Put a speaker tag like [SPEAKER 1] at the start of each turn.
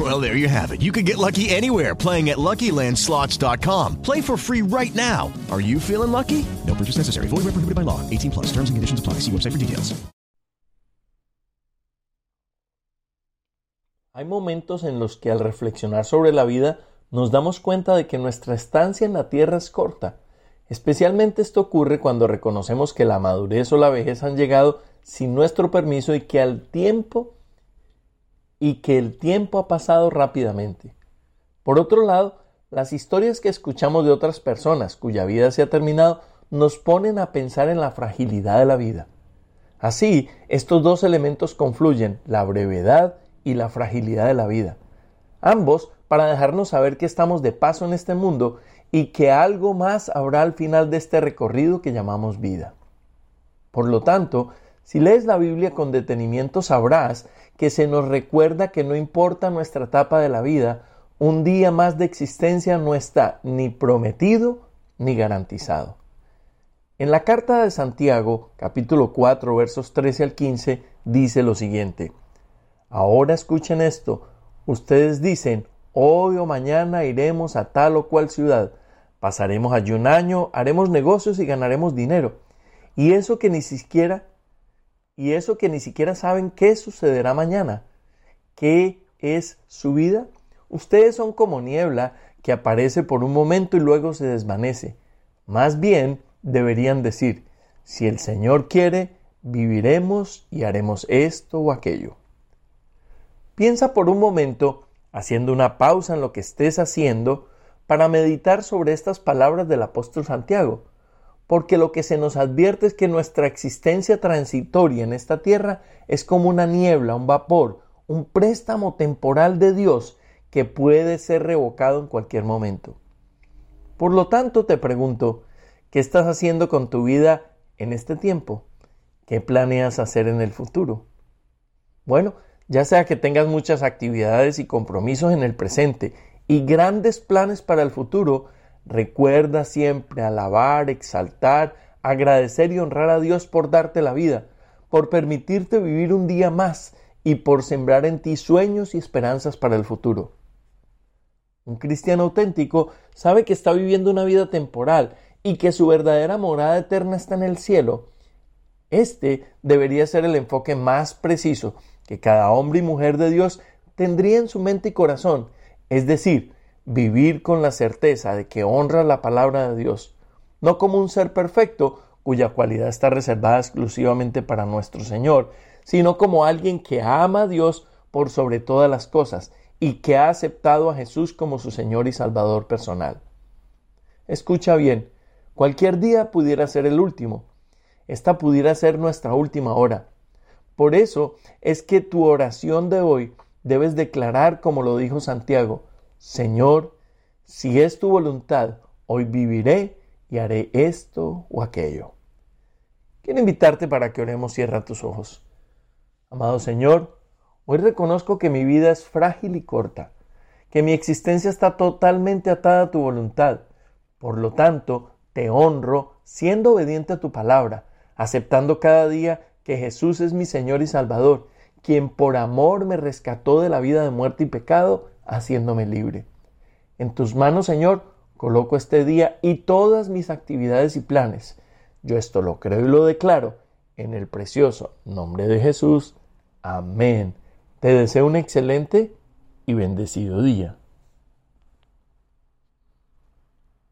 [SPEAKER 1] Well, there you have it. You can get lucky anywhere playing at LuckyLandSlots.com. Play for free right now. Are you feeling lucky? No purchase necessary. Void where prohibited by law. 18 plus. Terms and conditions apply. Website for details.
[SPEAKER 2] Hay momentos en los que al reflexionar sobre la vida nos damos cuenta de que nuestra estancia en la tierra es corta. Especialmente esto ocurre cuando reconocemos que la madurez o la vejez han llegado sin nuestro permiso y que al tiempo y que el tiempo ha pasado rápidamente. Por otro lado, las historias que escuchamos de otras personas cuya vida se ha terminado nos ponen a pensar en la fragilidad de la vida. Así, estos dos elementos confluyen, la brevedad y la fragilidad de la vida. Ambos para dejarnos saber que estamos de paso en este mundo y que algo más habrá al final de este recorrido que llamamos vida. Por lo tanto, si lees la Biblia con detenimiento sabrás que se nos recuerda que no importa nuestra etapa de la vida, un día más de existencia no está ni prometido ni garantizado. En la carta de Santiago, capítulo 4, versos 13 al 15, dice lo siguiente. Ahora escuchen esto. Ustedes dicen, Hoy o mañana iremos a tal o cual ciudad. Pasaremos allí un año, haremos negocios y ganaremos dinero. Y eso que ni siquiera y eso que ni siquiera saben qué sucederá mañana. ¿Qué es su vida? Ustedes son como niebla que aparece por un momento y luego se desvanece. Más bien deberían decir, si el Señor quiere, viviremos y haremos esto o aquello. Piensa por un momento haciendo una pausa en lo que estés haciendo para meditar sobre estas palabras del apóstol Santiago, porque lo que se nos advierte es que nuestra existencia transitoria en esta tierra es como una niebla, un vapor, un préstamo temporal de Dios que puede ser revocado en cualquier momento. Por lo tanto, te pregunto, ¿qué estás haciendo con tu vida en este tiempo? ¿Qué planeas hacer en el futuro? Bueno, ya sea que tengas muchas actividades y compromisos en el presente y grandes planes para el futuro, recuerda siempre alabar, exaltar, agradecer y honrar a Dios por darte la vida, por permitirte vivir un día más y por sembrar en ti sueños y esperanzas para el futuro. Un cristiano auténtico sabe que está viviendo una vida temporal y que su verdadera morada eterna está en el cielo. Este debería ser el enfoque más preciso que cada hombre y mujer de Dios tendría en su mente y corazón, es decir, vivir con la certeza de que honra la palabra de Dios, no como un ser perfecto cuya cualidad está reservada exclusivamente para nuestro Señor, sino como alguien que ama a Dios por sobre todas las cosas y que ha aceptado a Jesús como su Señor y Salvador personal. Escucha bien, cualquier día pudiera ser el último. Esta pudiera ser nuestra última hora. Por eso es que tu oración de hoy debes declarar como lo dijo Santiago, Señor, si es tu voluntad, hoy viviré y haré esto o aquello. Quiero invitarte para que oremos, cierra tus ojos. Amado Señor, hoy reconozco que mi vida es frágil y corta, que mi existencia está totalmente atada a tu voluntad. Por lo tanto, te honro siendo obediente a tu palabra, aceptando cada día que Jesús es mi Señor y Salvador, quien por amor me rescató de la vida de muerte y pecado, haciéndome libre. En tus manos, Señor, coloco este día y todas mis actividades y planes. Yo esto lo creo y lo declaro en el precioso nombre de Jesús. Amén. Te deseo un excelente y bendecido día.